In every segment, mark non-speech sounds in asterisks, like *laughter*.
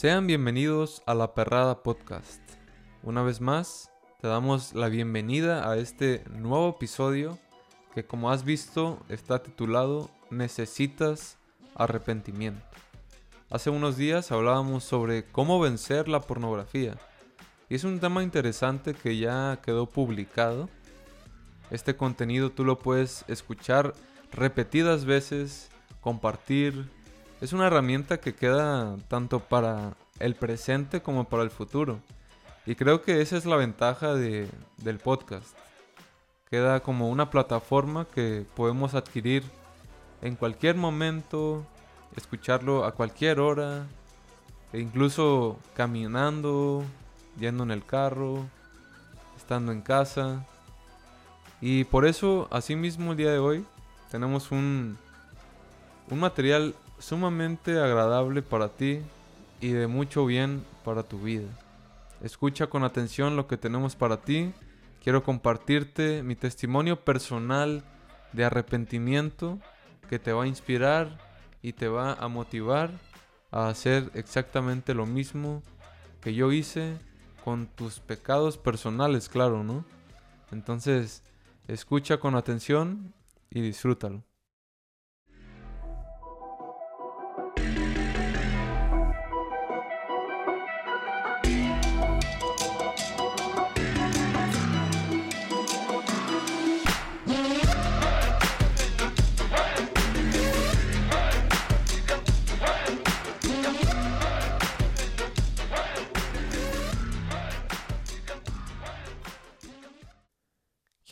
Sean bienvenidos a La Perrada Podcast. Una vez más, te damos la bienvenida a este nuevo episodio que como has visto está titulado Necesitas arrepentimiento. Hace unos días hablábamos sobre cómo vencer la pornografía y es un tema interesante que ya quedó publicado. Este contenido tú lo puedes escuchar repetidas veces, compartir, es una herramienta que queda tanto para el presente como para el futuro. Y creo que esa es la ventaja de, del podcast. Queda como una plataforma que podemos adquirir en cualquier momento, escucharlo a cualquier hora, e incluso caminando, yendo en el carro, estando en casa. Y por eso, asimismo, el día de hoy tenemos un, un material sumamente agradable para ti y de mucho bien para tu vida. Escucha con atención lo que tenemos para ti. Quiero compartirte mi testimonio personal de arrepentimiento que te va a inspirar y te va a motivar a hacer exactamente lo mismo que yo hice con tus pecados personales, claro, ¿no? Entonces, escucha con atención y disfrútalo.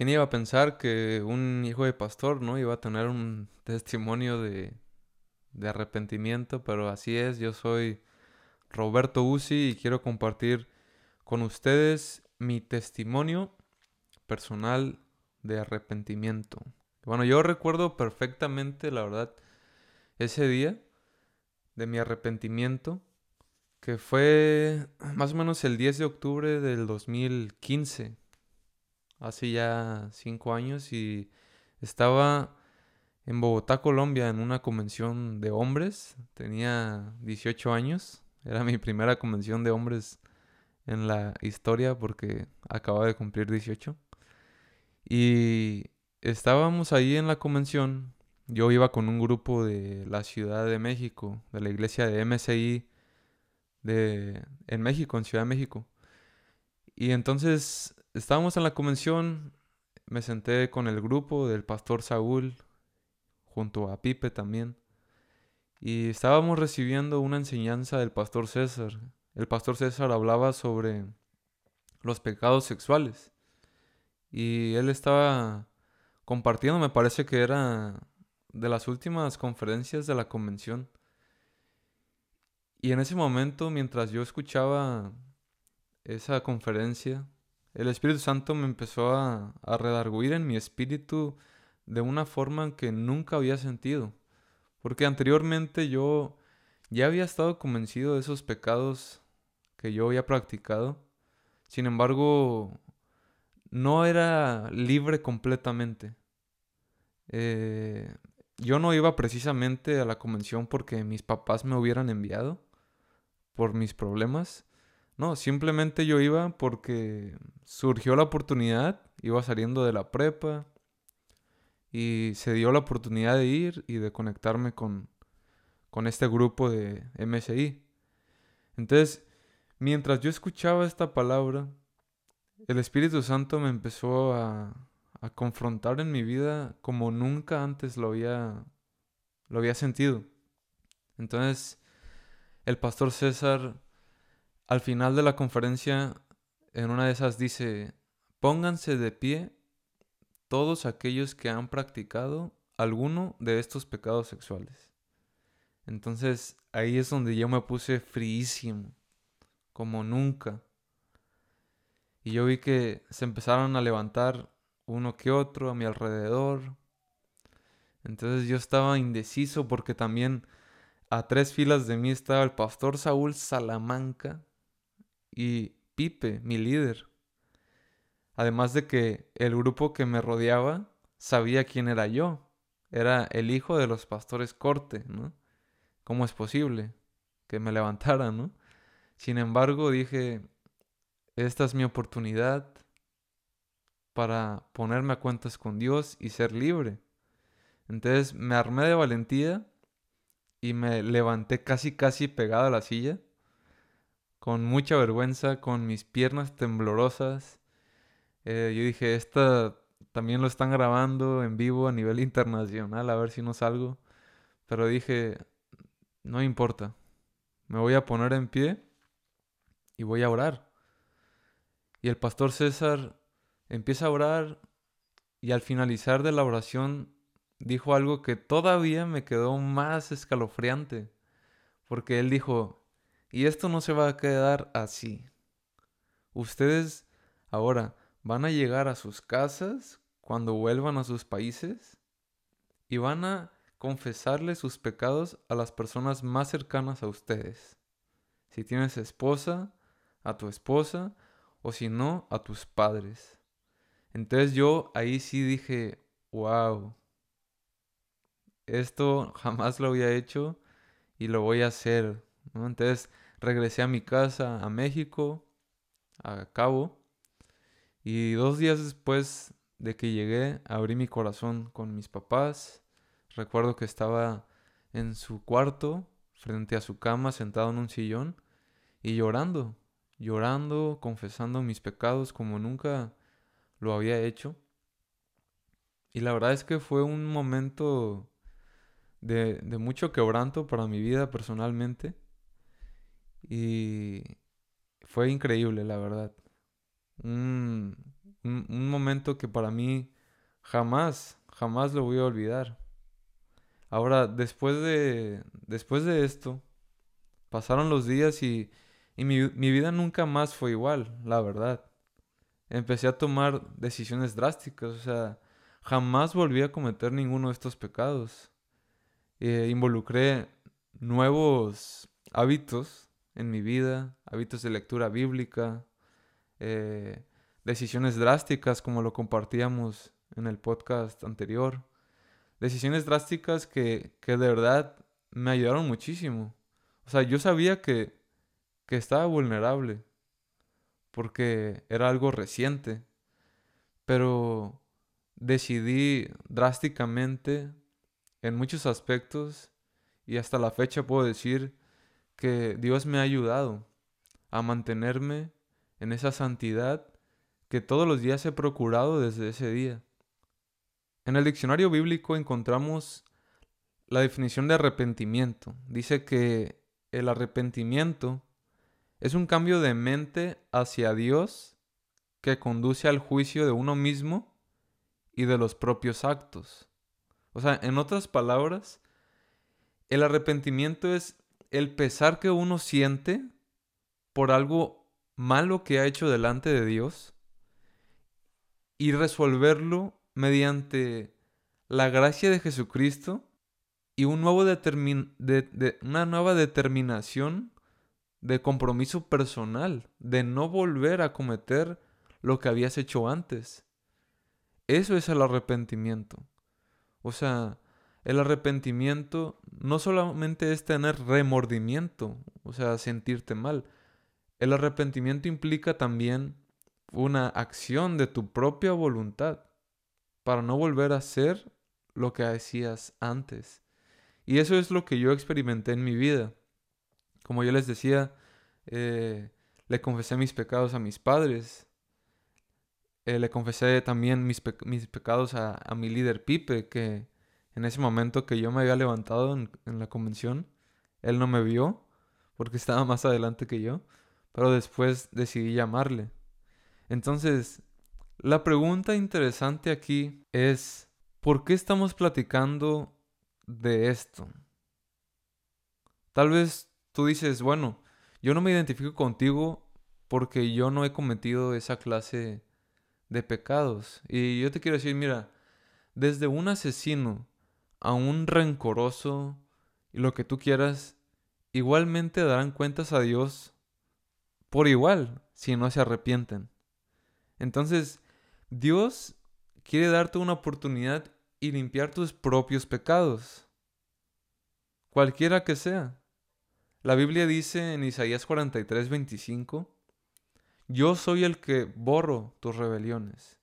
¿Quién iba a pensar que un hijo de pastor, no, iba a tener un testimonio de, de arrepentimiento? Pero así es, yo soy Roberto Uzi y quiero compartir con ustedes mi testimonio personal de arrepentimiento. Bueno, yo recuerdo perfectamente, la verdad, ese día de mi arrepentimiento, que fue más o menos el 10 de octubre del 2015 hace ya cinco años y estaba en Bogotá, Colombia, en una convención de hombres. Tenía 18 años. Era mi primera convención de hombres en la historia porque acababa de cumplir 18. Y estábamos ahí en la convención. Yo iba con un grupo de la Ciudad de México, de la iglesia de MSI de, en México, en Ciudad de México. Y entonces estábamos en la convención, me senté con el grupo del pastor Saúl, junto a Pipe también, y estábamos recibiendo una enseñanza del pastor César. El pastor César hablaba sobre los pecados sexuales, y él estaba compartiendo, me parece que era de las últimas conferencias de la convención. Y en ese momento, mientras yo escuchaba esa conferencia, el Espíritu Santo me empezó a, a redarguir en mi espíritu de una forma que nunca había sentido. Porque anteriormente yo ya había estado convencido de esos pecados que yo había practicado. Sin embargo, no era libre completamente. Eh, yo no iba precisamente a la convención porque mis papás me hubieran enviado por mis problemas, no, simplemente yo iba porque surgió la oportunidad, iba saliendo de la prepa y se dio la oportunidad de ir y de conectarme con, con este grupo de MSI. Entonces, mientras yo escuchaba esta palabra, el Espíritu Santo me empezó a, a confrontar en mi vida como nunca antes lo había, lo había sentido. Entonces, el pastor César al final de la conferencia, en una de esas dice, pónganse de pie todos aquellos que han practicado alguno de estos pecados sexuales. Entonces ahí es donde yo me puse fríísimo, como nunca. Y yo vi que se empezaron a levantar uno que otro a mi alrededor. Entonces yo estaba indeciso porque también a tres filas de mí estaba el pastor Saúl Salamanca, y Pipe, mi líder. Además de que el grupo que me rodeaba sabía quién era yo. Era el hijo de los pastores Corte, ¿no? ¿Cómo es posible que me levantara, no? Sin embargo, dije, esta es mi oportunidad para ponerme a cuentas con Dios y ser libre. Entonces me armé de valentía y me levanté casi casi pegado a la silla, con mucha vergüenza, con mis piernas temblorosas. Eh, yo dije, esta también lo están grabando en vivo a nivel internacional, a ver si no salgo. Pero dije, no importa, me voy a poner en pie y voy a orar. Y el pastor César empieza a orar y al finalizar de la oración dijo algo que todavía me quedó más escalofriante. Porque él dijo, y esto no se va a quedar así. Ustedes ahora van a llegar a sus casas cuando vuelvan a sus países y van a confesarle sus pecados a las personas más cercanas a ustedes. Si tienes esposa, a tu esposa, o si no, a tus padres. Entonces yo ahí sí dije, wow, esto *laughs* jamás lo había hecho y lo voy a hacer. Entonces regresé a mi casa, a México, a Cabo, y dos días después de que llegué, abrí mi corazón con mis papás. Recuerdo que estaba en su cuarto, frente a su cama, sentado en un sillón, y llorando, llorando, confesando mis pecados como nunca lo había hecho. Y la verdad es que fue un momento de, mucho quebranto para mi vida personalmente. Y fue increíble, la verdad. Un, un, momento que para mí jamás, jamás lo voy a olvidar. Ahora, después de, después de esto, pasaron los días y, y mi, mi vida nunca más fue igual, la verdad. Empecé a tomar decisiones drásticas, o sea, jamás volví a cometer ninguno de estos pecados. Eh, involucré nuevos hábitos en mi vida, hábitos de lectura bíblica, eh, decisiones drásticas como lo compartíamos en el podcast anterior, decisiones drásticas que, que de verdad me ayudaron muchísimo. O sea, yo sabía que, que estaba vulnerable porque era algo reciente, pero decidí drásticamente en muchos aspectos y hasta la fecha puedo decir que Dios me ha ayudado a mantenerme en esa santidad que todos los días he procurado desde ese día. En el diccionario bíblico encontramos la definición de arrepentimiento. Dice que el arrepentimiento es un cambio de mente hacia Dios que conduce al juicio de uno mismo y de los propios actos. O sea, en otras palabras, el arrepentimiento es el pesar que uno siente por algo malo que ha hecho delante de Dios y resolverlo mediante la gracia de Jesucristo y una nueva determinación de compromiso personal, de no volver a cometer lo que habías hecho antes. Eso es el arrepentimiento. O sea, el arrepentimiento no solamente es tener remordimiento, o sea, sentirte mal. El arrepentimiento implica también una acción de tu propia voluntad para no volver a hacer lo que hacías antes. Y eso es lo que yo experimenté en mi vida. Como yo les decía, eh, le confesé mis pecados a mis padres. Eh, le confesé también mis, pecados a, mi líder Pipe, que en ese momento que yo me había levantado en, la convención, él no me vio porque estaba más adelante que yo, pero después decidí llamarle. Entonces, la pregunta interesante aquí es, ¿por qué estamos platicando de esto? Tal vez tú dices, bueno, yo no me identifico contigo porque yo no he cometido esa clase de pecados. Y yo te quiero decir, mira, desde un asesino a un rencoroso y lo que tú quieras, igualmente darán cuentas a Dios por igual si no se arrepienten. Entonces, Dios quiere darte una oportunidad y limpiar tus propios pecados, cualquiera que sea. La Biblia dice en Isaías 43, 25, Yo soy el que borro tus rebeliones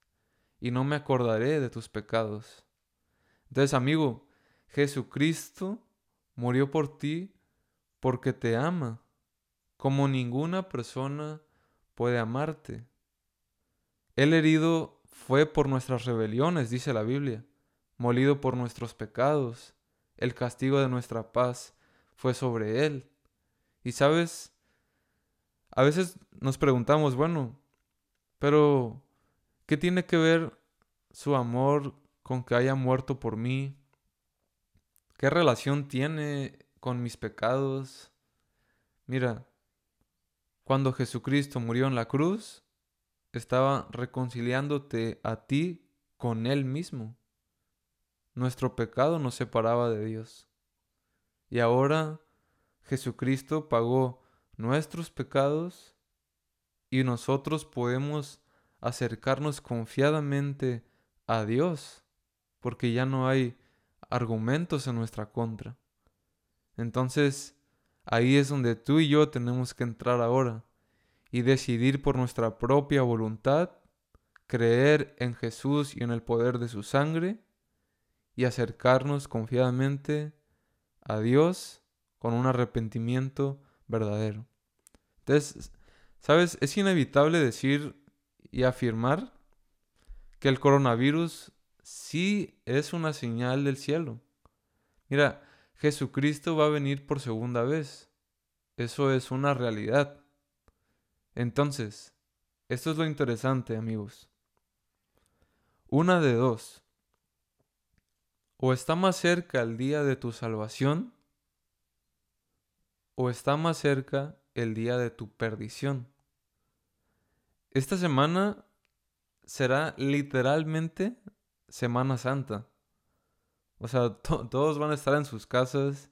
y no me acordaré de tus pecados. Entonces, amigo, Jesucristo murió por ti porque te ama, como ninguna persona puede amarte. El herido fue por nuestras rebeliones, dice la Biblia, molido por nuestros pecados. El castigo de nuestra paz fue sobre él. Y sabes, a veces nos preguntamos, bueno, pero ¿qué tiene que ver su amor con que haya muerto por mí? ¿Qué relación tiene con mis pecados? Mira, cuando Jesucristo murió en la cruz, estaba reconciliándote a ti con Él mismo. Nuestro pecado nos separaba de Dios. Y ahora Jesucristo pagó nuestros pecados y nosotros podemos acercarnos confiadamente a Dios, porque ya no hay argumentos en nuestra contra. Entonces, ahí es donde tú y yo tenemos que entrar ahora y decidir por nuestra propia voluntad creer en Jesús y en el poder de su sangre y acercarnos confiadamente a Dios con un arrepentimiento verdadero. Entonces, ¿sabes? Es inevitable decir y afirmar que el coronavirus sí es una señal del cielo. Mira, Jesucristo va a venir por segunda vez. Eso es una realidad. Entonces, esto es lo interesante, amigos. Una de dos. O está más cerca el día de tu salvación, o está más cerca el día de tu perdición. Esta semana será literalmente Semana Santa. O sea, *laughs* todos van a estar en sus casas,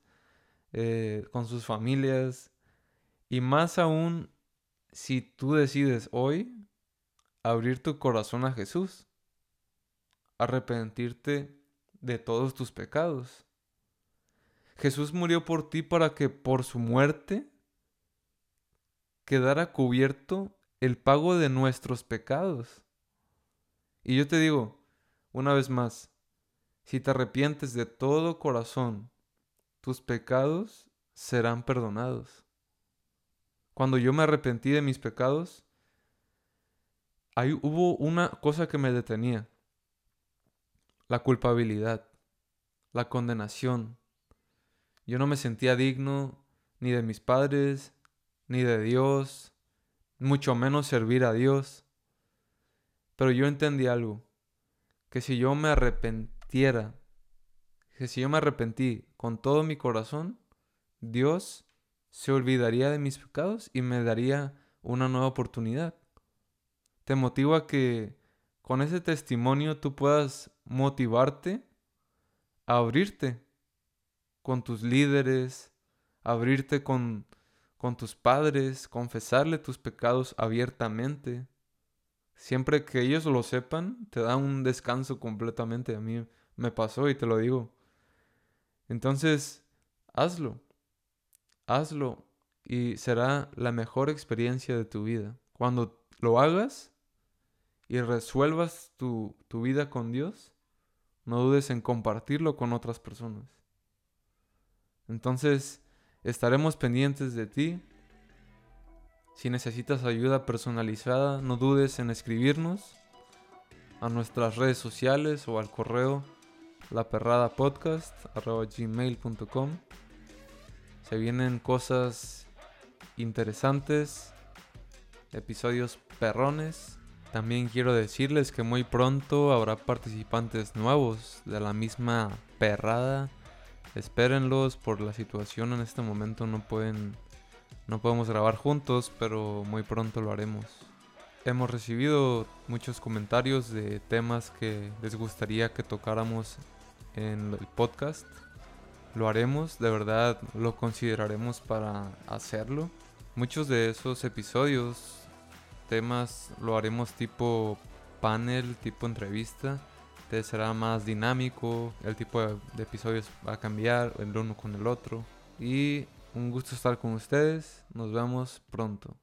eh, con sus familias. Y más aún si tú decides hoy abrir tu corazón a Jesús, arrepentirte de todos tus pecados. Jesús murió por ti para que por su muerte quedara cubierto el pago de nuestros pecados. Y yo te digo, una vez más, si te arrepientes de todo corazón, tus pecados serán perdonados. Cuando yo me arrepentí de mis pecados, ahí hubo una cosa que me detenía. La culpabilidad, la condenación. Yo no me sentía digno ni de mis padres, ni de Dios, mucho menos servir a Dios. Pero yo entendí algo, que si yo me arrepentiera, que si yo me arrepentí con todo mi corazón, Dios se olvidaría de mis pecados y me daría una nueva oportunidad. Te motivo a que con ese testimonio tú puedas motivarte a abrirte con tus líderes, abrirte con, con tus padres, confesarle tus pecados abiertamente. Siempre que ellos lo sepan, te da un descanso completamente. A mí me pasó y te lo digo. Entonces, hazlo hazlo y será la mejor experiencia de tu vida. Cuando lo hagas y resuelvas tu, vida con Dios, no dudes en compartirlo con otras personas. Entonces, estaremos pendientes de ti. Si necesitas ayuda personalizada, no dudes en escribirnos a nuestras redes sociales o al correo laperradapodcast.gmail.com se vienen cosas interesantes, episodios perrones. También quiero decirles que muy pronto habrá participantes nuevos de la misma perrada. Espérenlos por la situación en este momento no pueden no podemos grabar juntos, pero muy pronto lo haremos. Hemos recibido muchos comentarios de temas que les gustaría que tocáramos en el podcast lo haremos, de verdad lo consideraremos para hacerlo. Muchos de esos episodios, temas, lo haremos tipo panel, tipo entrevista. Entonces será más dinámico, el tipo de, episodios va a cambiar el uno con el otro. Y Un gusto estar con ustedes. Nos vemos pronto.